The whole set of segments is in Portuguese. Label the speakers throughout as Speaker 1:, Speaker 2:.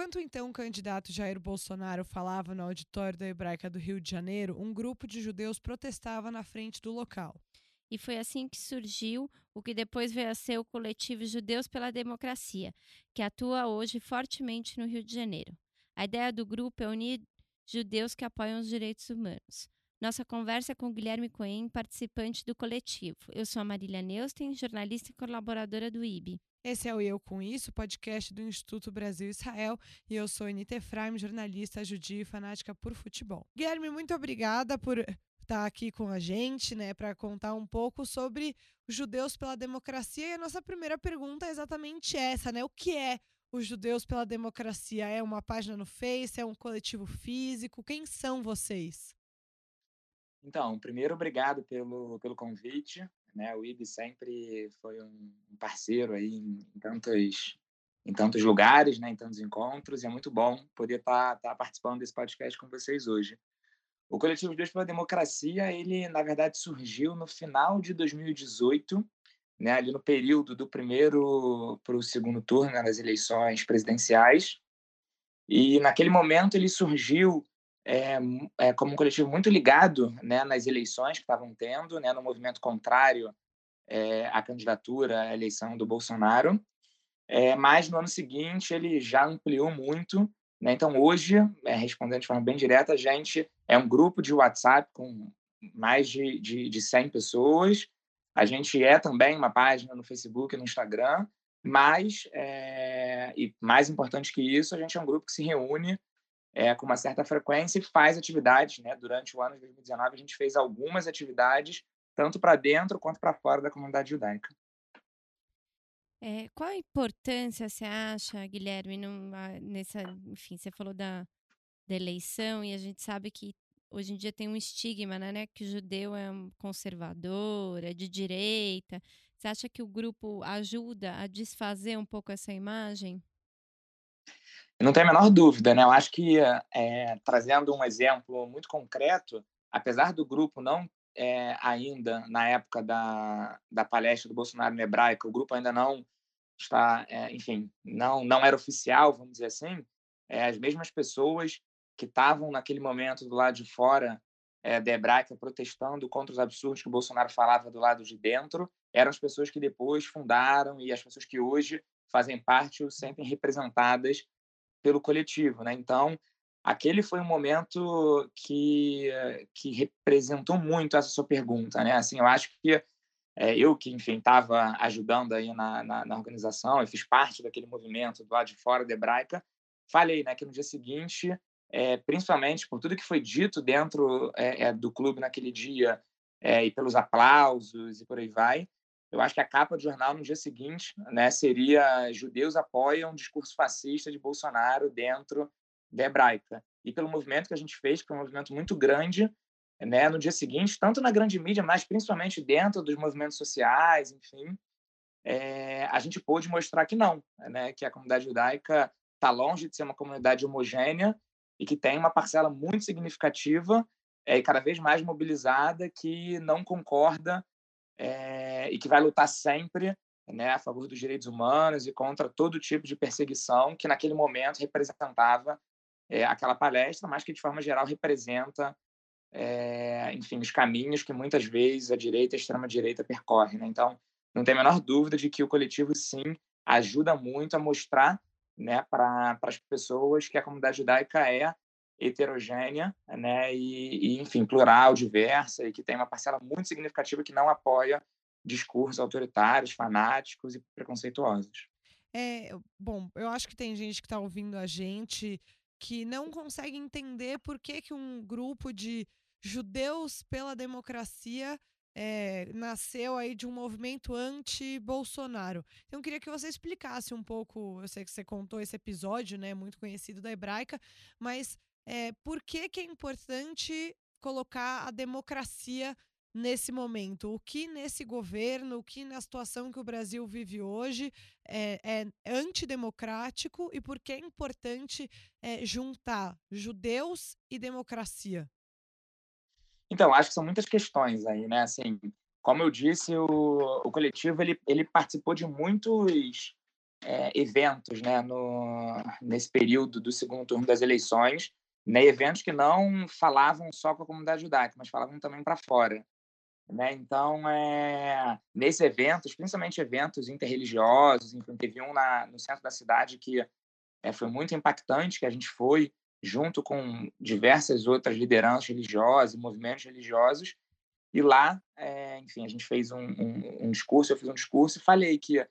Speaker 1: Enquanto então o candidato Jair Bolsonaro falava no auditório da Hebraica do Rio de Janeiro, um grupo de judeus protestava na frente do local.
Speaker 2: E foi assim que surgiu o que depois veio a ser o coletivo Judeus pela Democracia, que atua hoje fortemente no Rio de Janeiro. A ideia do grupo é unir judeus que apoiam os direitos humanos. Nossa conversa é com Guilherme Cohen, participante do coletivo. Eu sou a Marília Neusten, jornalista e colaboradora do IB.
Speaker 1: Esse é o Eu Com Isso, podcast do Instituto Brasil Israel, e eu sou Anita Efraim, jornalista judia e fanática por futebol. Guilherme, muito obrigada por estar aqui com a gente, né, para contar um pouco sobre os judeus pela democracia. E a nossa primeira pergunta é exatamente essa, né? O que é os Judeus pela Democracia? É uma página no Face? É um coletivo físico? Quem são vocês?
Speaker 3: Então, primeiro, obrigado pelo, pelo convite. Né? O IB sempre foi um parceiro aí em, em tantos, em tantos lugares, né? em tantos encontros, e é muito bom poder estar tá, tá participando desse podcast com vocês hoje. O Coletivo Judeus pela Democracia, ele, na verdade, surgiu no final de 2018, né, ali no período do primeiro para o segundo turno né, das eleições presidenciais. E naquele momento ele surgiu é, é, como um coletivo muito ligado né, nas eleições que estavam tendo, né, no movimento contrário é, à candidatura, à eleição do Bolsonaro. É, mas no ano seguinte ele já ampliou muito. Né? Então hoje, é, respondendo de forma bem direta, a gente é um grupo de WhatsApp com mais de, de, de 100 pessoas a gente é também uma página no Facebook no Instagram, mas, é, e mais importante que isso, a gente é um grupo que se reúne é, com uma certa frequência e faz atividades. Né? Durante o ano de 2019, a gente fez algumas atividades, tanto para dentro quanto para fora da comunidade judaica.
Speaker 2: É, qual a importância você acha, Guilherme, nessa, enfim, você falou da, da eleição e a gente sabe que hoje em dia tem um estigma, né, né, que judeu é um conservador, é de direita. Você acha que o grupo ajuda a desfazer um pouco essa imagem?
Speaker 3: Não tem a menor dúvida, né? Eu acho que, é, trazendo um exemplo muito concreto, apesar do grupo não é, ainda, na época da, da palestra do Bolsonaro no Hebraica, o grupo ainda não está, é, enfim, não, não era oficial, vamos dizer assim, as mesmas pessoas que estavam naquele momento do lado de fora é, da hebraica protestando contra os absurdos que o Bolsonaro falava do lado de dentro, eram as pessoas que depois fundaram e as pessoas que hoje fazem parte sentem representadas pelo coletivo, né? Então, aquele foi um momento que que representou muito essa sua pergunta, né? Assim, eu acho que é, eu que enfim estava ajudando aí na, na, na organização, eu fiz parte daquele movimento do lado de fora da hebraica, falei, né, que no dia seguinte é, principalmente por tudo que foi dito dentro é, do clube naquele dia e pelos aplausos e por aí vai. Eu acho que a capa do jornal no dia seguinte né, seria Judeus apoiam o discurso fascista de Bolsonaro dentro da hebraica. E pelo movimento que a gente fez, que foi um movimento muito grande, né, no dia seguinte, tanto na grande mídia, mas principalmente dentro dos movimentos sociais, enfim, é, a gente pôde mostrar que não, né, que a comunidade judaica está longe de ser uma comunidade homogênea e que tem uma parcela muito significativa é, e cada vez mais mobilizada que não concorda é, e que vai lutar sempre né, a favor dos direitos humanos e contra todo tipo de perseguição que naquele momento representava é, aquela palestra, mas que de forma geral representa, é, enfim, os caminhos que muitas vezes a direita a extrema direita percorrem. Né? Então, não tem a menor dúvida de que o coletivo sim ajuda muito a mostrar né, para as pessoas que a comunidade judaica é heterogênea, né, e, e, enfim, plural, diversa, e que tem uma parcela muito significativa que não apoia discursos autoritários, fanáticos e preconceituosos.
Speaker 1: É, bom, eu acho que tem gente que está ouvindo a gente que não consegue entender por que, que um grupo de judeus pela democracia é, nasceu aí de um movimento anti-Bolsonaro. Então, eu queria que você explicasse um pouco. Eu sei que você contou esse episódio, né, muito conhecido da hebraica, mas é, por que, que é importante colocar a democracia nesse momento? O que nesse governo, o que na situação que o Brasil vive hoje é, é antidemocrático e por que é importante é, juntar judeus e democracia?
Speaker 3: Então, acho que são muitas questões aí, né? Assim, como eu disse, o, o coletivo ele, ele participou de muitos é, eventos né, no, nesse período do segundo turno das eleições, né, eventos que não falavam só com a comunidade judaica, mas falavam também para fora. Né? Então, é, nesses eventos, principalmente eventos interreligiosos, teve um na, no centro da cidade que é, foi muito impactante, que a gente foi junto com diversas outras lideranças religiosas, movimentos religiosos, e lá, é, enfim, a gente fez um, um, um, discurso, eu fiz um discurso e falei que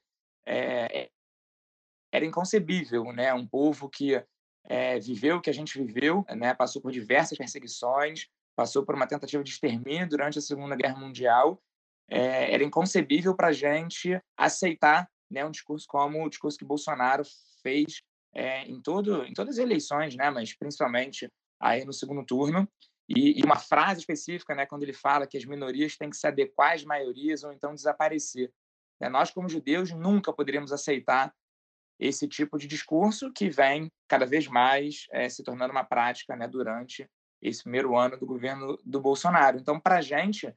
Speaker 3: era inconcebível, né, um povo que é, viveu o que a gente viveu, né, passou por diversas perseguições, passou por uma tentativa de extermínio durante a Segunda Guerra Mundial, é, era inconcebível para a gente aceitar né, um discurso como o discurso que Bolsonaro fez é, em, todo, em todas as eleições, né, mas principalmente aí no segundo turno. E, e, uma frase específica, né, quando ele fala que as minorias têm que se adequar às maiorias ou então desaparecer. É, nós, como judeus, nunca poderíamos aceitar esse tipo de discurso que vem cada vez mais é, se tornando uma prática né, durante esse primeiro ano do governo do Bolsonaro. Então, para a gente,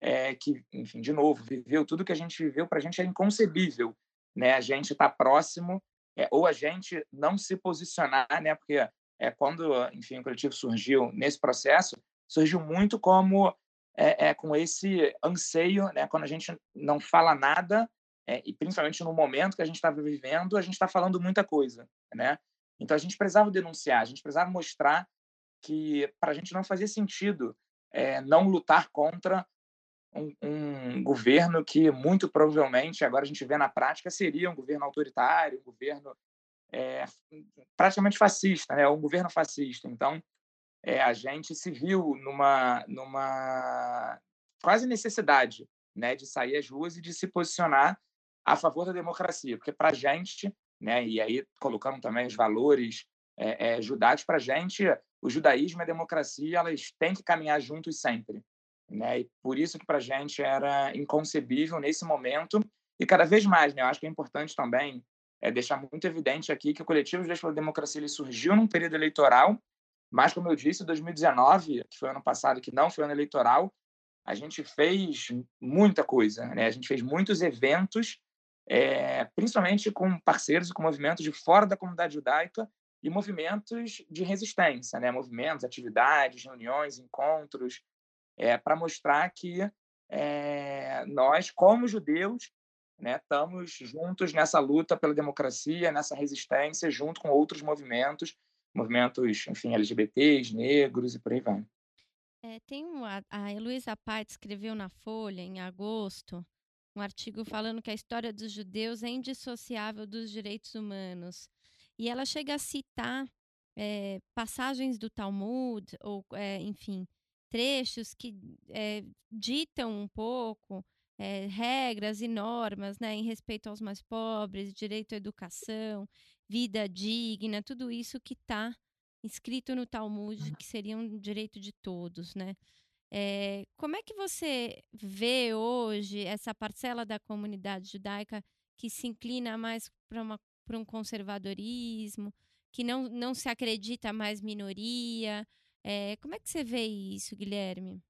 Speaker 3: é, que, enfim, de novo, viveu tudo que a gente viveu, para a gente é inconcebível né, a gente estar tá próximo é, ou a gente não se posicionar, né, porque é, quando, enfim, o coletivo surgiu nesse processo, surgiu muito como é, é, com esse anseio, né, quando a gente não fala nada, é, e principalmente no momento que a gente estava vivendo, a gente está falando muita coisa, né? Então a gente precisava denunciar, a gente precisava mostrar que para a gente não fazia sentido é, não lutar contra um, um, governo que muito provavelmente agora a gente vê na prática seria um governo autoritário, um governo é, praticamente fascista, né? Um governo fascista. Então é, a gente se viu numa numa quase necessidade, né, de sair às ruas e de se posicionar a favor da democracia, porque para a gente, né, e aí colocando também os valores é, é, judaicos, para a gente o judaísmo e a democracia elas têm que caminhar juntos sempre. Né? E por isso que para a gente era inconcebível nesse momento e cada vez mais. Né? Eu acho que é importante também é, deixar muito evidente aqui que o Coletivo Judeus pela Democracia ele surgiu num período eleitoral, mas, como eu disse, 2019, que foi ano passado, que não foi ano eleitoral, a gente fez muita coisa. Né? A gente fez muitos eventos, é, principalmente com parceiros e com movimentos de fora da comunidade judaica, e movimentos de resistência, né? movimentos, atividades, reuniões, encontros, é, para mostrar que é, nós, como judeus, né, estamos juntos nessa luta pela democracia, nessa resistência, junto com outros movimentos, movimentos, enfim, LGBTs, negros e por aí vai.
Speaker 2: É, tem uma, a Heloísa Pait escreveu na Folha, em agosto, um artigo falando que a história dos judeus é indissociável dos direitos humanos. E ela chega a citar é, passagens do Talmud, ou, é, enfim, trechos que é, ditam um pouco regras e normas né, em respeito aos mais pobres, direito à educação, vida digna, tudo isso que está escrito no Talmud, que seria um direito de todos, né? É, como é que você vê hoje essa parcela da comunidade judaica que se inclina mais para um conservadorismo, que não, não se acredita mais minoria. É, como é que você vê isso, Guilherme?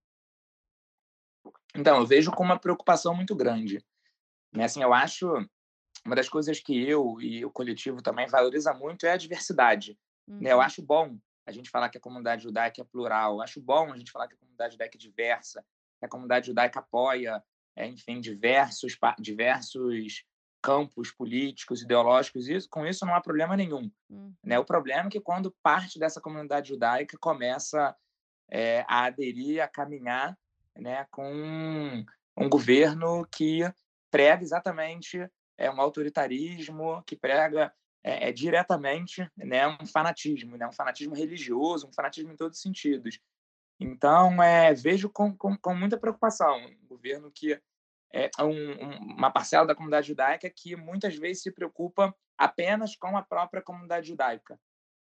Speaker 3: Então, eu vejo com uma preocupação muito grande. Né? Assim, eu acho uma das coisas que eu e o coletivo também valoriza muito é a diversidade. Uhum. Né? Eu uhum. acho bom a gente falar que a comunidade judaica é plural. Acho bom a gente falar que a comunidade judaica é diversa, que a comunidade judaica apoia, é, enfim, diversos, diversos campos políticos, ideológicos, e com isso não há problema nenhum. Uhum. Né? O problema é que quando parte dessa comunidade judaica começa é, a aderir, a caminhar né, com um, um governo que prega exatamente é, um autoritarismo, que prega é, é, diretamente né, um fanatismo, né, um fanatismo religioso, um fanatismo em todos os sentidos. Então, é, vejo com, com, com muita preocupação um governo que é, um, uma parcela da comunidade judaica que muitas vezes se preocupa apenas com a própria comunidade judaica.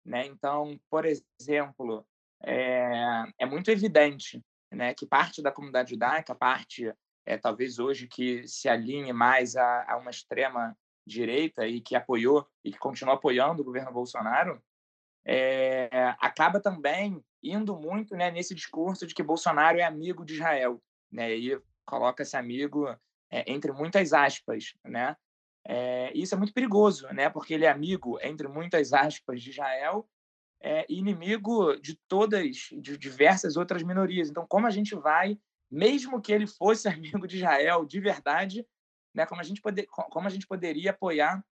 Speaker 3: Né? Então, por exemplo, é, é muito evidente né, que parte da comunidade judaica, parte é, talvez hoje que se alinhe mais a, a, uma extrema direita e que apoiou e que continua apoiando o governo Bolsonaro, é, acaba também indo muito né, nesse discurso de que Bolsonaro é amigo de Israel. Né? E coloca esse amigo é, entre muitas aspas, né? É, isso é muito perigoso, né? Porque ele é amigo, entre muitas aspas, de Israel é, inimigo de todas, de diversas outras minorias. Então, como a gente vai, mesmo que ele fosse amigo de Israel de verdade, né? Como a gente poder, como a gente poderia apoiar,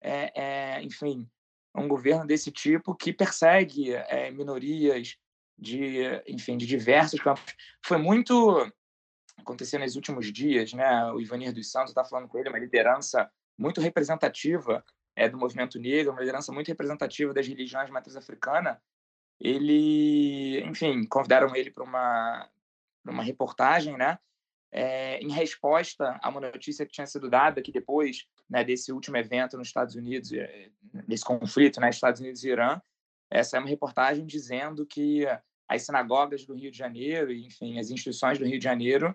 Speaker 3: é, é, enfim, um governo desse tipo que persegue é, minorias de, enfim, de diversos campos. Foi muito aconteceu nos últimos dias, né? O Ivanir dos Santos está falando com ele, uma liderança muito representativa é, do movimento negro, uma liderança muito representativa das religiões de matriz africana. Ele, enfim, convidaram ele para uma, uma reportagem, né? É, em resposta a uma notícia que tinha sido dada que depois né, desse último evento nos Estados Unidos, desse conflito, né, Estados Unidos e Irã, essa é uma reportagem dizendo que as sinagogas do Rio de Janeiro, enfim, as instituições do Rio de Janeiro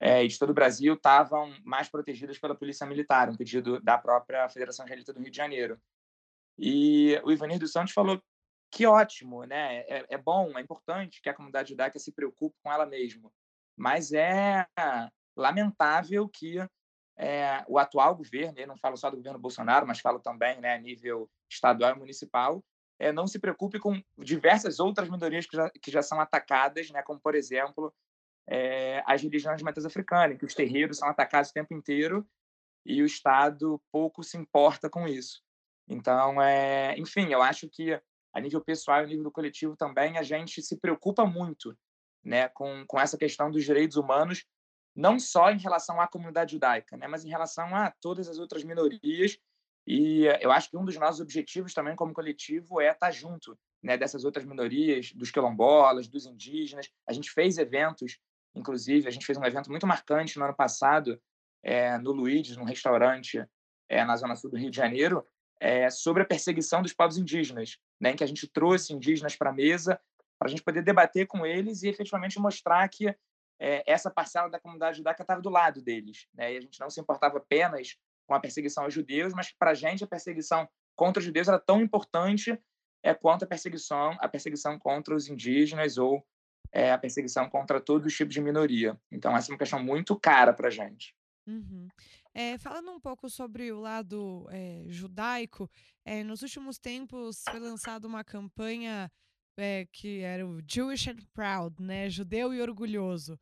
Speaker 3: é, e de todo o Brasil estavam mais protegidas pela polícia militar, um pedido da própria Federação Israelita do Rio de Janeiro. E o Ivanir dos Santos falou que ótimo, né? É, é bom, é importante que a comunidade judaica se preocupe com ela mesma, mas é lamentável que é, o atual governo, eu não falo só do governo Bolsonaro, mas falo também né, a nível estadual e municipal, é, não se preocupe com diversas outras minorias que já, que já são atacadas, né, como, por exemplo, é, as religiões de matriz africana, em que os terreiros são atacados o tempo inteiro e o Estado pouco se importa com isso. Então, é, enfim, eu acho que a nível pessoal e a nível do coletivo também a gente se preocupa muito né, com, com essa questão dos direitos humanos, não só em relação à comunidade judaica, né, mas em relação a todas as outras minorias e eu acho que um dos nossos objetivos também como coletivo é estar junto né, dessas outras minorias, dos quilombolas, dos indígenas. A gente fez eventos, inclusive, a gente fez um evento muito marcante no ano passado, é, no Luiz, num restaurante é, na zona sul do Rio de Janeiro, é, sobre a perseguição dos povos indígenas, né, em que a gente trouxe indígenas para a mesa para a gente poder debater com eles e efetivamente mostrar que é, essa parcela da comunidade judaica estava do lado deles. Né, e a gente não se importava apenas com a perseguição aos judeus, mas para a gente a perseguição contra os judeus era tão importante é, quanto a perseguição, a perseguição contra os indígenas ou é, a perseguição contra todos os tipos de minoria. Então, essa é uma questão muito cara para a gente.
Speaker 1: Uhum. É, falando um pouco sobre o lado é, judaico, é, nos últimos tempos foi lançada uma campanha é, que era o Jewish and Proud, né? Judeu e orgulhoso.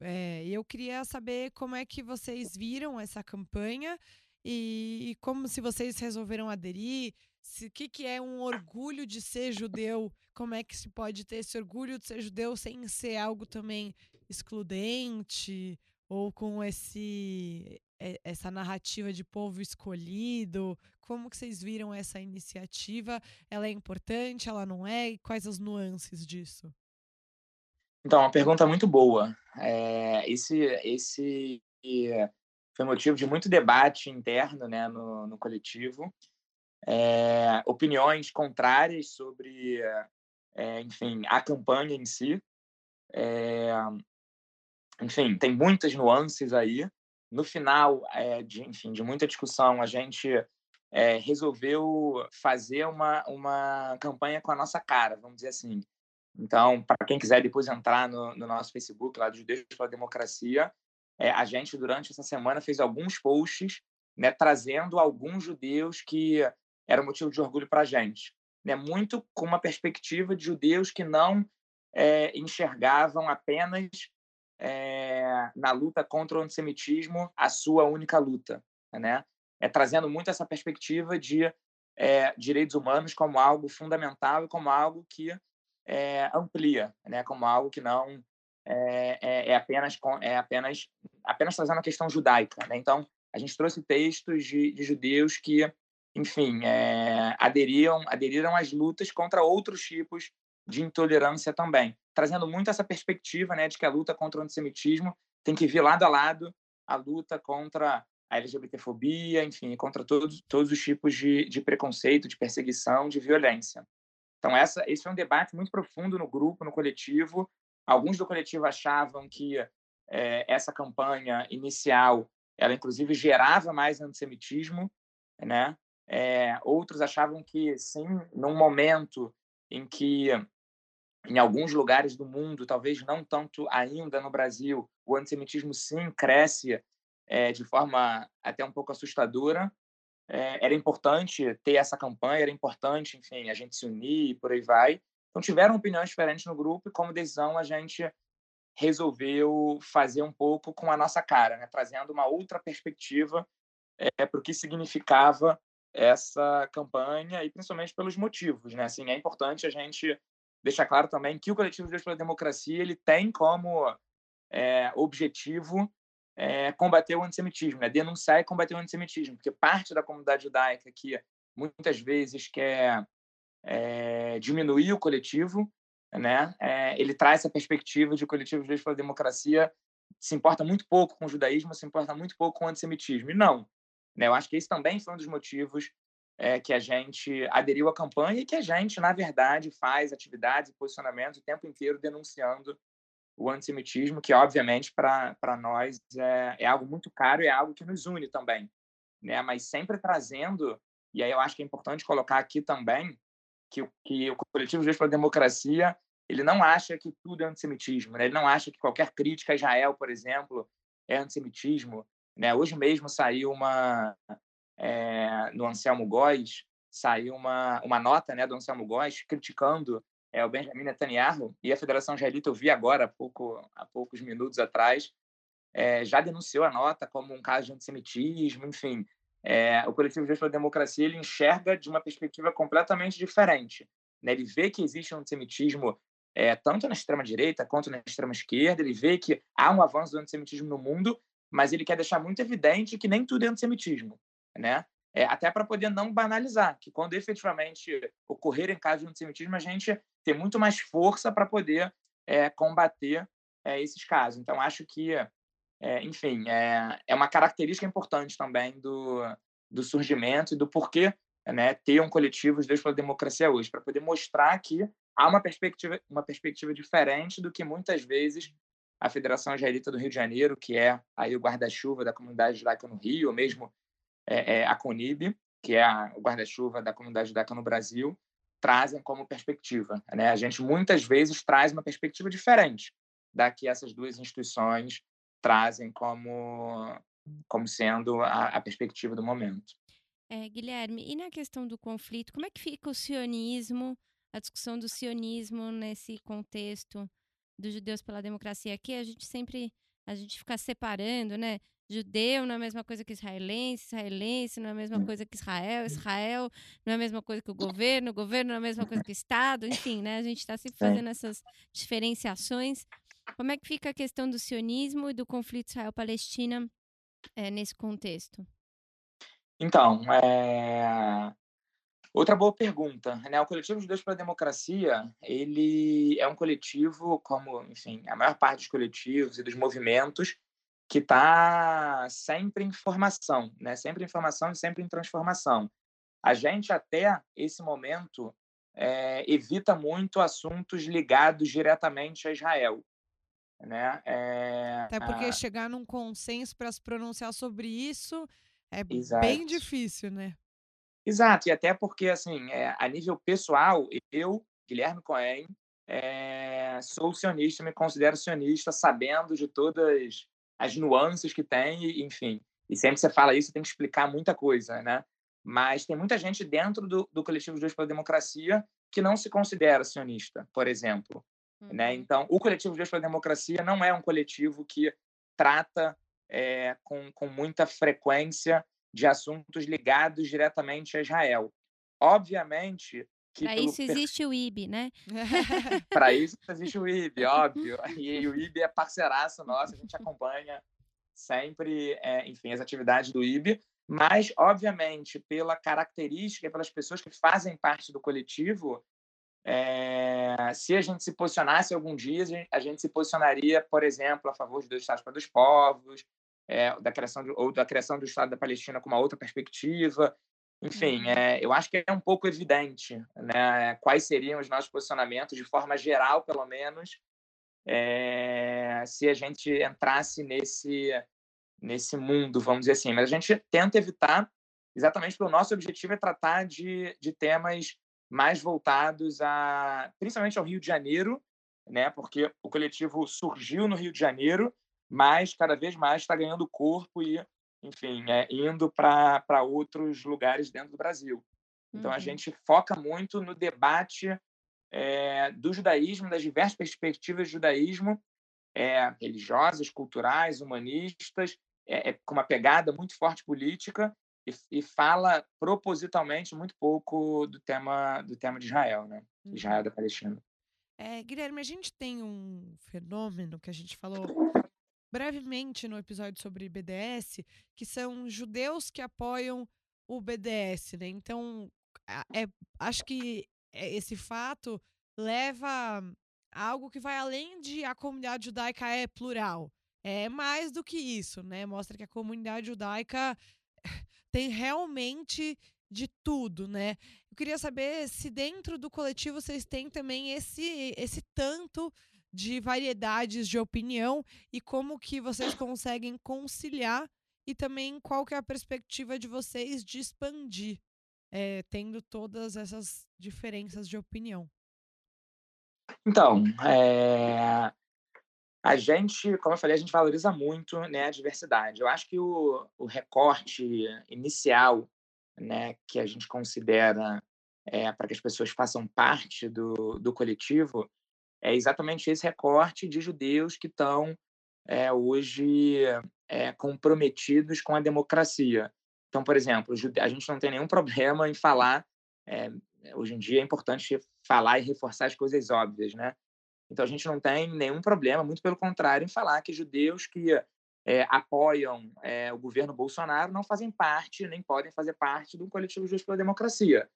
Speaker 1: É, eu queria saber como é que vocês viram essa campanha e, e como se vocês resolveram aderir, o que, que é um orgulho de ser judeu, como é que se pode ter esse orgulho de ser judeu sem ser algo também excludente ou com esse essa narrativa de povo escolhido. Como que vocês viram essa iniciativa? Ela é importante, ela não é? E quais as nuances disso?
Speaker 3: Então, uma pergunta muito boa. É, esse, esse foi motivo de muito debate interno né, no, no coletivo. É, opiniões contrárias sobre, é, enfim, a campanha em si. É, enfim, tem muitas nuances aí. No final, é, de, enfim, de muita discussão, a gente é, resolveu fazer uma, uma campanha com a nossa cara, vamos dizer assim. Então, para quem quiser depois entrar no, no, nosso Facebook, lá do Judeus pela Democracia, é, a gente, durante essa semana, fez alguns posts né, trazendo alguns judeus que eram motivo de orgulho para a gente. Né, muito com uma perspectiva de judeus que não é, enxergavam apenas é, na luta contra o antissemitismo a sua única luta. Né? É, trazendo muito essa perspectiva de é, direitos humanos como algo fundamental e como algo que é, amplia, né, como algo que não é, é, é, apenas é apenas apenas trazendo a questão judaica. Né? Então, a gente trouxe textos de, de judeus que, enfim, é, aderiam aderiram às lutas contra outros tipos de intolerância também, trazendo muito essa perspectiva, né, de que a luta contra o antissemitismo tem que vir lado a lado a luta contra a LGBTfobia, enfim, contra todos, todos os tipos de, de preconceito, de perseguição, de violência. Então, essa, esse foi um debate muito profundo no grupo, no coletivo. Alguns do coletivo achavam que é, essa campanha inicial, ela inclusive gerava mais antissemitismo, né? É, outros achavam que, sim, num momento em que, em alguns lugares do mundo, talvez não tanto ainda no Brasil, o antissemitismo sim cresce é, de forma até um pouco assustadora. É, era importante ter essa campanha, era importante, enfim, a gente se unir e por aí vai. Então, tiveram opiniões diferentes no grupo e, como decisão, a gente resolveu fazer um pouco com a nossa cara, né? trazendo uma outra perspectiva é, para o que significava essa campanha e principalmente pelos motivos. Né? Assim, é importante a gente deixar claro também que o Coletivo Deus pela Democracia ele tem como é, objetivo é, combater o antissemitismo, né? denunciar e combater o antissemitismo, porque parte da comunidade judaica que muitas vezes quer é, diminuir o coletivo, né? Ele traz essa perspectiva de coletivo Judeus pela Democracia se importa muito pouco com o judaísmo, se importa muito pouco com o antissemitismo. E não. Né? Eu acho que esse também foi um dos motivos é, que a gente aderiu à campanha e que a gente, na verdade, faz atividades e posicionamentos o tempo inteiro denunciando o antissemitismo, que, obviamente, para nós é, é, algo muito caro e é algo que nos une também. Né? Mas sempre trazendo, e aí eu acho que é importante colocar aqui também, que, que o Coletivo Juiz pela Democracia ele não acha que tudo é antissemitismo, né? ele não acha que qualquer crítica a Israel, por exemplo, é antissemitismo. Né? Hoje mesmo saiu uma, é, no Anselmo Góes, saiu uma, uma nota né, do Anselmo Góes criticando é, o Benjamin Netanyahu e a Federação Israelita, eu vi agora, há, pouco, há poucos minutos atrás, é, já denunciou a nota como um caso de antissemitismo, enfim. É, o Coletivo Juiz pela Democracia ele enxerga de uma perspectiva completamente diferente. Né? Ele vê que existe um antissemitismo é, tanto na extrema-direita quanto na extrema-esquerda, ele vê que há um avanço do antissemitismo no mundo, mas ele quer deixar muito evidente que nem tudo é antissemitismo. Né? É, até para poder não banalizar, que quando efetivamente ocorrerem casos de antissemitismo, a gente ter muito mais força para poder é, combater é, esses casos. Então, acho que, enfim, é, é uma característica importante também do, do surgimento e do porquê né, ter um coletivo de Deus pela Democracia hoje, para poder mostrar que há uma perspectiva, uma perspectiva diferente do que muitas vezes a Federação Israelita do Rio de Janeiro, que é aí o guarda-chuva da comunidade judaica no Rio, ou mesmo é, é, a CONIB, que é a, o guarda-chuva da comunidade judaica no Brasil, trazem como perspectiva. Né? A gente muitas vezes traz uma perspectiva diferente da que essas duas instituições trazem como, como sendo a, a perspectiva do momento.
Speaker 2: É, Guilherme, e na questão do conflito, como é que fica o sionismo, a discussão do sionismo nesse contexto dos judeus pela democracia? Aqui a gente sempre a gente fica separando, né? Judeu não é a mesma coisa que israelense, israelense não é a mesma coisa que Israel, Israel não é a mesma coisa que o governo, o governo não é a mesma coisa que o Estado, enfim, né? A gente está sempre fazendo essas diferenciações. Como é que fica a questão do sionismo e do conflito Israel-Palestina é, nesse contexto?
Speaker 3: Então, é... outra boa pergunta. Né? O Coletivo Judeus pela Democracia, ele é um coletivo, como, enfim, a maior parte dos coletivos e dos movimentos, que está sempre em formação, né? sempre em formação e sempre em transformação. A gente, até esse momento, é, evita muito assuntos ligados diretamente a Israel. Né? É,
Speaker 1: até porque a... chegar num consenso para se pronunciar sobre isso é Exato. bem difícil, né?
Speaker 3: Exato, e até porque, assim, é, a nível pessoal, eu, Guilherme Cohen, é, sou sionista, me considero sionista, sabendo de todas as nuances que tem, enfim. E sempre você fala isso, tem que explicar muita coisa, né? Mas tem muita gente dentro do, do coletivo Judeus pela Democracia que não se considera sionista, por exemplo. Né? Uhum. Né? Então, o coletivo Judeus pela Democracia não é um coletivo que trata é, com, com muita frequência de assuntos ligados diretamente a Israel. Obviamente
Speaker 2: para isso existe o IB, né?
Speaker 3: Para isso existe o IB, óbvio. E o IB é parceiraço nosso, a gente acompanha sempre, é, enfim, as atividades do IB, mas, obviamente, pela característica, pelas pessoas que fazem parte do coletivo, é, se a gente se posicionasse algum dia, a gente se posicionaria, por exemplo, a favor de dois Estados para dois povos, é, da criação de, ou da criação do Estado da Palestina com uma outra perspectiva. Enfim, uhum. é, eu acho que é um pouco evidente né, quais seriam os nossos posicionamentos, de forma geral, pelo menos, é, se a gente entrasse nesse, nesse mundo, vamos dizer assim. Mas a gente tenta evitar, exatamente porque o nosso objetivo é tratar de, de temas mais voltados a, principalmente ao Rio de Janeiro, né, porque o coletivo surgiu no Rio de Janeiro, mas cada vez mais está ganhando corpo e, enfim, é, indo para outros lugares dentro do Brasil. Então, uhum. a gente foca muito no debate é, do judaísmo, das diversas perspectivas do judaísmo, é, religiosas, culturais, humanistas, é, é, com uma pegada muito forte política e, e, fala propositalmente muito pouco do tema do tema de Israel, né? Israel uhum. da Palestina.
Speaker 1: É, Guilherme, a gente tem um fenômeno que a gente falou brevemente no episódio sobre BDS, que são judeus que apoiam o BDS, né? Então, é, acho que é, esse fato leva a algo que vai além de a comunidade judaica é plural. É mais do que isso, né? Mostra que a comunidade judaica tem realmente de tudo, né? Eu queria saber se dentro do coletivo vocês têm também esse esse tanto de variedades de opinião e como que vocês conseguem conciliar e também qual que é a perspectiva de vocês de expandir é, tendo todas essas diferenças de opinião?
Speaker 3: Então, é... a gente, como eu falei, a gente valoriza muito né, a diversidade. Eu acho que o, o recorte inicial né, que a gente considera é, para que as pessoas façam parte do, do coletivo é exatamente esse recorte de judeus que estão é, hoje é, comprometidos com a democracia. Então, por exemplo, a gente não tem nenhum problema em falar. É, hoje em dia é importante falar e reforçar as coisas óbvias, né? Então a gente não tem nenhum problema, muito pelo contrário, em falar que judeus que apoiam o governo Bolsonaro não fazem parte, nem podem fazer parte do coletivo Justo pela Democracia.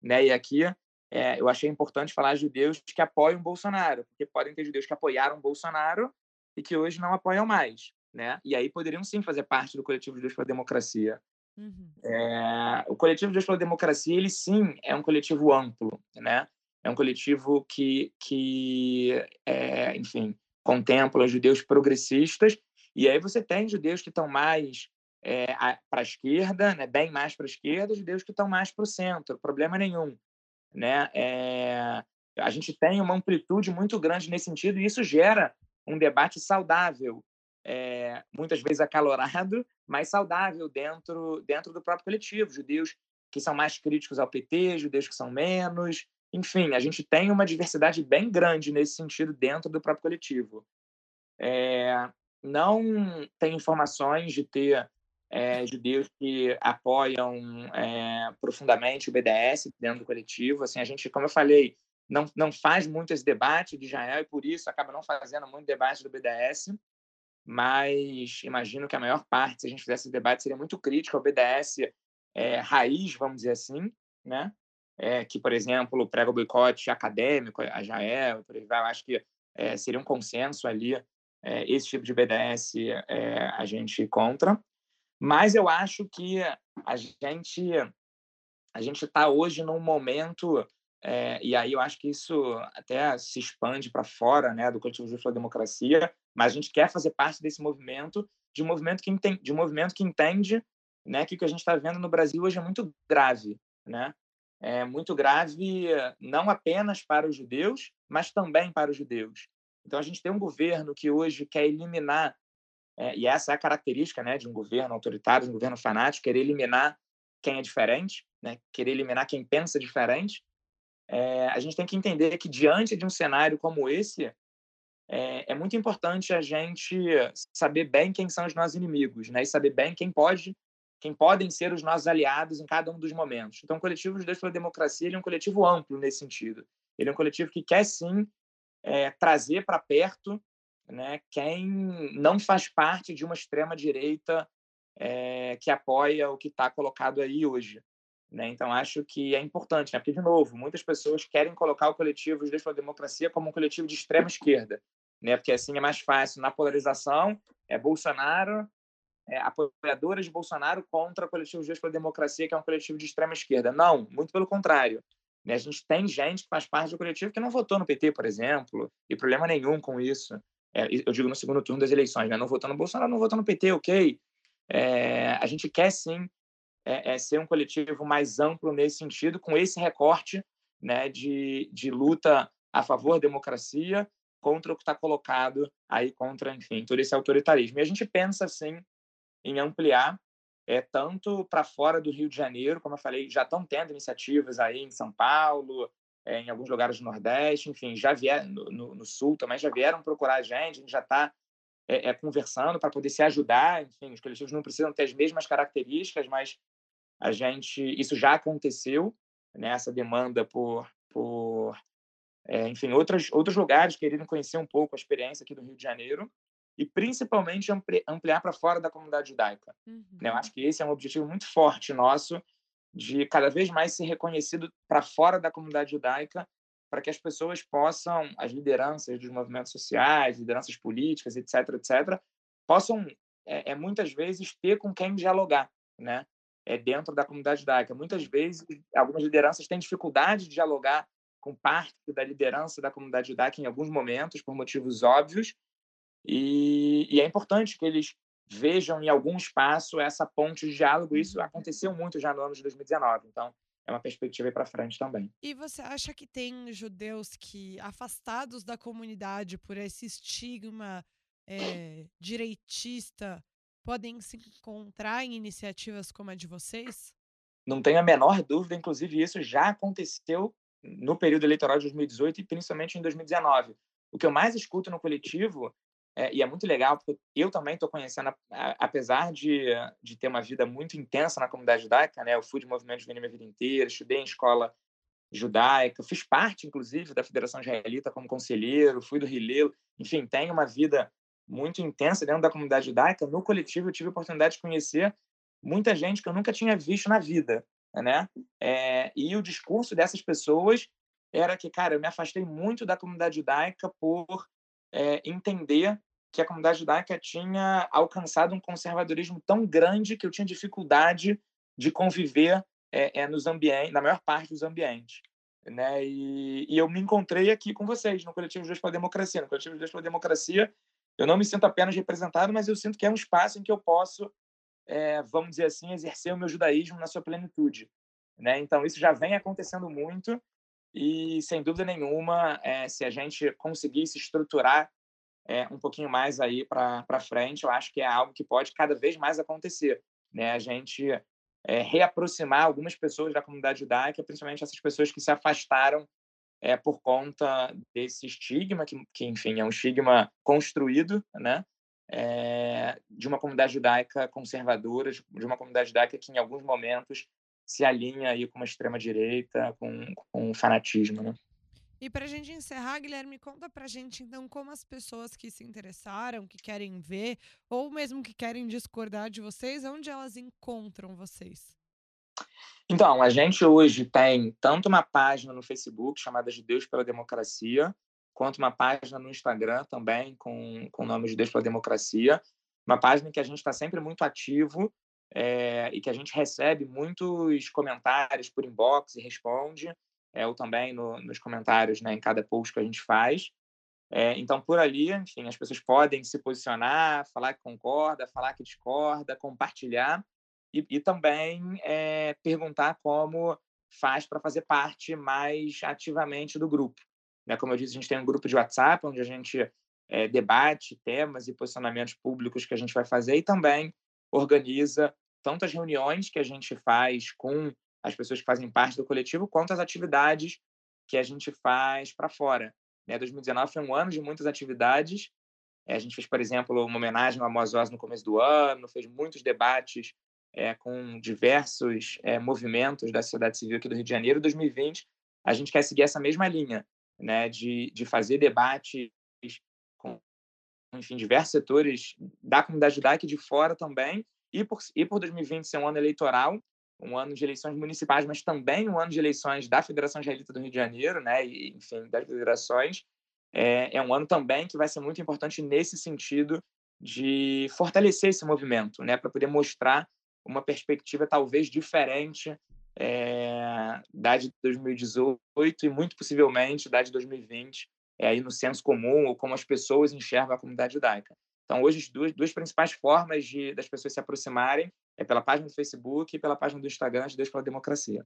Speaker 3: Né? E aqui é, eu achei importante falar judeus que apoiam Bolsonaro, porque podem ter judeus que apoiaram Bolsonaro e que hoje não apoiam mais. Né? E aí poderiam sim fazer parte do coletivo Justo pela Democracia. Uhum. É, o coletivo Justo pela Democracia, ele sim é um coletivo amplo, né? É um coletivo que, que é, enfim, contempla judeus progressistas e aí você tem judeus que estão mais é, para a esquerda, né, bem mais para a esquerda, judeus que estão mais para o centro, problema nenhum. Né? É, a gente tem uma amplitude muito grande nesse sentido e isso gera um debate saudável, é, muitas vezes acalorado, mas saudável dentro, dentro do próprio coletivo. Judeus que são mais críticos ao PT, judeus que são menos. Enfim, a gente tem uma diversidade bem grande nesse sentido dentro do próprio coletivo. É, não tem informações de ter é, judeus que apoiam é, profundamente o BDS dentro do coletivo. Assim, a gente, como eu falei, não, não faz muito esse debate de Israel e por isso acaba não fazendo muito debate do BDS mas imagino que a maior parte, se a gente fizesse esse debate, seria muito crítica ao BDS é, raiz, vamos dizer assim, né? É, que, por exemplo, prega o boicote acadêmico a Jael, por aí eu acho que é, seria um consenso ali, é, esse tipo de BDS a gente contra. Mas eu acho que a gente a gente está hoje num momento é, e aí eu acho que isso até se expande para fora né, do coletivo Justo pela Democracia, mas a gente quer fazer parte desse movimento, de um movimento que entende, de um movimento que entende né, que o que a gente está vendo no Brasil hoje é muito grave. Né? É muito grave não apenas para os judeus, mas também para os judeus. Então a gente tem um governo que hoje quer eliminar, é, e essa é a característica né, de um governo autoritário, de um governo fanático, querer eliminar quem é diferente, né, querer eliminar quem pensa diferente, é, a gente tem que entender que, diante de um cenário como esse, é, é, muito importante a gente saber bem quem são os nossos inimigos, né? E saber bem quem pode, quem podem ser os nossos aliados em cada um dos momentos. Então, o coletivo Judeus pela Democracia é um coletivo amplo nesse sentido. Ele é um coletivo que quer sim é, trazer para perto, né? Quem não faz parte de uma extrema direita é, que apoia o que está colocado aí hoje. Né? Então, acho que é importante, né? porque, de novo, muitas pessoas querem colocar o coletivo Judeus pela Democracia como um coletivo de extrema esquerda, né? porque assim é mais fácil. Na polarização, é Bolsonaro, é, apoiadoras de Bolsonaro contra o coletivo Judeus pela Democracia, que é um coletivo de extrema esquerda. Não, muito pelo contrário. Né? A gente tem gente que faz parte do coletivo que não votou no PT, por exemplo, e problema nenhum com isso. É, eu digo no segundo turno das eleições, né? não votou no Bolsonaro, não votou no PT, ok. É, a gente quer sim é, é ser um coletivo mais amplo nesse sentido, com esse recorte né, de, de luta a favor da democracia contra o que está colocado aí contra, enfim, todo esse autoritarismo. E a gente pensa, assim, em ampliar é, tanto para fora do Rio de Janeiro, como eu falei, já estão tendo iniciativas aí em São Paulo, é, em alguns lugares do Nordeste, enfim, já vieram no, no, no, Sul também, já vieram procurar a gente, a gente já está é, é, conversando para poder se ajudar, enfim, os coletivos não precisam ter as mesmas características, mas a gente, isso já aconteceu, né, essa demanda por, por é, enfim, outros, outros lugares querendo conhecer um pouco a experiência aqui do Rio de Janeiro, e principalmente ampliar para fora da comunidade judaica. Uhum. Eu acho que esse é um objetivo muito forte nosso de cada vez mais ser reconhecido para fora da comunidade judaica, para que as pessoas possam, as lideranças dos movimentos sociais, lideranças políticas, etc., etc., possam é, é muitas vezes ter com quem dialogar, né? É dentro da comunidade judaica. Muitas vezes algumas lideranças têm dificuldade de dialogar com parte da liderança da comunidade judaica em alguns momentos por motivos óbvios, e, e, é importante que eles vejam em algum espaço essa ponte de diálogo. Isso uhum. aconteceu muito já no ano de 2019. Então, é uma perspectiva para frente também.
Speaker 1: E você acha que tem judeus que, afastados da comunidade por esse estigma é, direitista, podem se encontrar em iniciativas como a de vocês?
Speaker 3: Não tenho a menor dúvida, inclusive isso já aconteceu no período eleitoral de 2018 e principalmente em 2019. O que eu mais escuto no coletivo é, e é muito legal, porque eu também estou conhecendo, apesar de, de ter uma vida muito intensa na comunidade judaica, né? Eu fui de movimento juvenil minha vida inteira, estudei em escola judaica, fiz parte, inclusive, da Federação Israelita como conselheiro, fui do Rilelo, enfim, tenho uma vida muito intensa dentro da comunidade judaica. No coletivo, eu tive a oportunidade de conhecer muita gente que eu nunca tinha visto na vida, né? É, e o discurso dessas pessoas era que, cara, eu me afastei muito da comunidade judaica por é, entender que a comunidade judaica tinha alcançado um conservadorismo tão grande que eu tinha dificuldade de conviver é, é, nos ambientes, na maior parte dos ambientes. Né? E, e, eu me encontrei aqui com vocês, no Coletivo Judeus pela Democracia. No Coletivo Judeus pela Democracia, eu não me sinto apenas representado, mas eu sinto que é um espaço em que eu posso, é, vamos dizer assim, exercer o meu judaísmo na sua plenitude. Né? Então, isso já vem acontecendo muito e, sem dúvida nenhuma, é, se a gente conseguisse estruturar é, um pouquinho mais aí para frente, eu acho que é algo que pode cada vez mais acontecer. Né? A gente é, reaproximar algumas pessoas da comunidade judaica, principalmente essas pessoas que se afastaram é, por conta desse estigma, que, que, enfim, é um estigma construído, né? É, de uma comunidade judaica conservadora, de uma comunidade judaica que, em alguns momentos, se alinha aí com uma extrema-direita, com, com fanatismo, né?
Speaker 1: E para a gente encerrar, Guilherme, conta para a gente então como as pessoas que se interessaram, que querem ver, ou mesmo que querem discordar de vocês, onde elas encontram vocês?
Speaker 3: Então, a gente hoje tem tanto uma página no Facebook chamada Judeus pela Democracia, quanto uma página no Instagram também com, com o nome Judeus pela Democracia. Uma página que a gente está sempre muito ativo é, e que a gente recebe muitos comentários por inbox e responde é, ou também no, nos comentários né, em cada post que a gente faz. É, então, por ali, enfim, as pessoas podem se posicionar, falar que concorda, falar que discorda, compartilhar e, e também é, perguntar como faz para fazer parte mais ativamente do grupo. Né? Como eu disse, a gente tem um grupo de WhatsApp onde a gente é, debate temas e posicionamentos públicos que a gente vai fazer e também organiza tanto as reuniões que a gente faz com as pessoas que fazem parte do coletivo, quanto as atividades que a gente faz para fora. Né? 2019 foi um ano de muitas atividades. É, a gente fez, por exemplo, uma homenagem ao Amos no começo do ano, fez muitos debates é, com diversos é, movimentos da sociedade civil aqui do Rio de Janeiro. 2020, a gente quer seguir essa mesma linha, né? de, de fazer debates com enfim, diversos setores da comunidade judaica e de fora também, e por, e por 2020 ser um ano eleitoral, um ano de eleições municipais, mas também um ano de eleições da Federação Israelita do Rio de Janeiro, né, e, enfim, das federações, é, é um ano também que vai ser muito importante nesse sentido de fortalecer esse movimento, né, para poder mostrar uma perspectiva talvez diferente é, da de 2018 e muito possivelmente da de 2020, é, aí no senso comum ou como as pessoas enxergam a comunidade judaica. Então, hoje, as duas, duas principais formas de, das pessoas se aproximarem é pela página do Facebook e pela página do Instagram de Deus pela Democracia.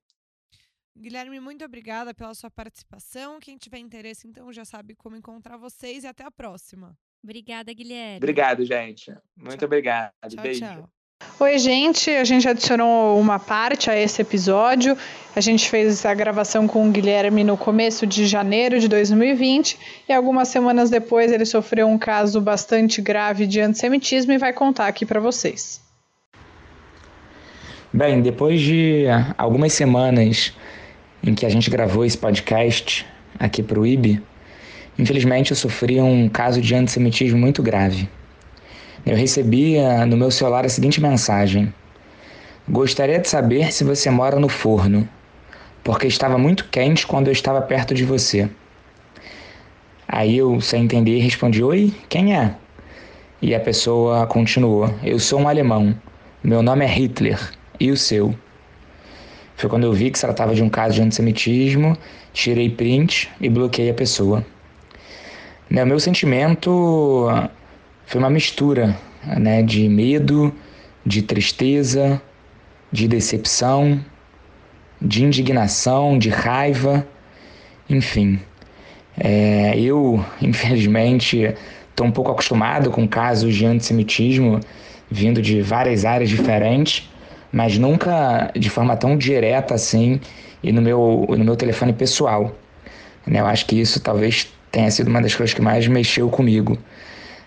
Speaker 1: Guilherme, muito obrigada pela sua participação. Quem tiver interesse, então, já sabe como encontrar vocês e até a próxima.
Speaker 2: Obrigada, Guilherme.
Speaker 4: Obrigado, gente. Muito tchau. obrigado.
Speaker 1: Tchau,
Speaker 4: Beijo.
Speaker 1: Tchau.
Speaker 5: Oi, gente. A gente adicionou uma parte a esse episódio. A gente fez a gravação com o Guilherme no começo de janeiro de 2020 e algumas semanas depois ele sofreu um caso bastante grave de antissemitismo e vai contar aqui para vocês.
Speaker 3: Bem, depois de algumas semanas em que a gente gravou esse podcast aqui para o IB, infelizmente eu sofri um caso de antissemitismo muito grave. Eu recebi no meu celular a seguinte mensagem: Gostaria de saber se você mora no forno, porque estava muito quente quando eu estava perto de você. Aí eu, sem entender, respondi: Oi, quem é? E a pessoa continuou: Eu sou um alemão. Meu nome é Hitler. E o seu? Foi quando eu vi que se tratava de um caso de antissemitismo, tirei print e bloqueei a pessoa. O meu sentimento foi uma mistura né, de medo, de tristeza, de decepção, de indignação, de raiva, enfim. É, eu, infelizmente, estou um pouco acostumado com casos de antissemitismo vindo de várias áreas diferentes, mas nunca de forma tão direta assim e no meu, no meu telefone pessoal. Né? Eu acho que isso talvez tenha sido uma das coisas que mais mexeu comigo.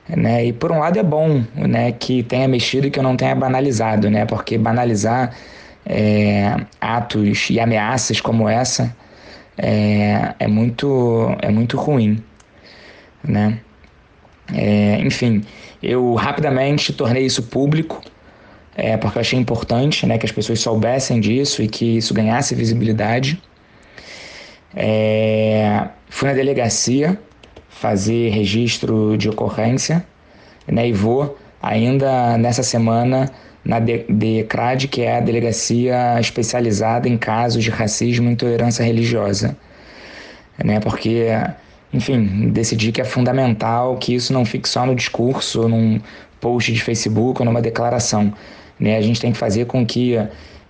Speaker 3: Né? E por um lado é bom né, que tenha mexido e que eu não tenha banalizado, né? porque banalizar é, atos e ameaças como essa é, é, muito, é muito ruim. Né? É, enfim, eu rapidamente tornei isso público, é, porque eu achei importante né, que as pessoas soubessem disso e que isso ganhasse visibilidade. É, fui na delegacia fazer registro de ocorrência, né? E vou ainda nessa semana na DECRAD, que é a delegacia especializada em casos de racismo e intolerância religiosa, né? Porque, enfim, decidi que é fundamental que isso não fique só no discurso, num post de Facebook ou numa declaração, né? A gente tem que fazer com que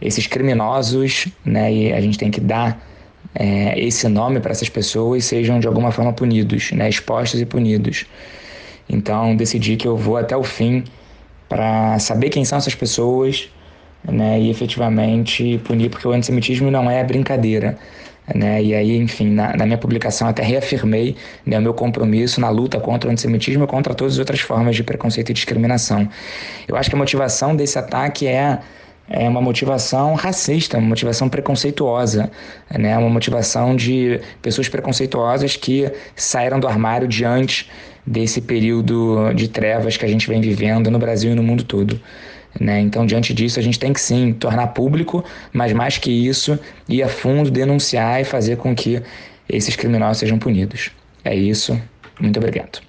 Speaker 3: esses criminosos, né? E a gente tem que dar é, esse nome para essas pessoas sejam de alguma forma punidos, né, expostos e punidos. Então decidi que eu vou até o fim para saber quem são essas pessoas né, e efetivamente punir, porque o antissemitismo não é brincadeira. Né? E aí, enfim, na, na minha publicação até reafirmei né, o meu compromisso na luta contra o antissemitismo e contra todas as outras formas de preconceito e discriminação. Eu acho que a motivação desse ataque é é uma motivação racista, uma motivação preconceituosa, né? uma motivação de pessoas preconceituosas que saíram do armário diante desse período de trevas que a gente vem vivendo no Brasil e no mundo todo. Né? Então, diante disso, a gente tem que sim tornar público, mas mais que isso, ir a fundo, denunciar e fazer com que esses criminosos sejam punidos. É isso. Muito obrigado.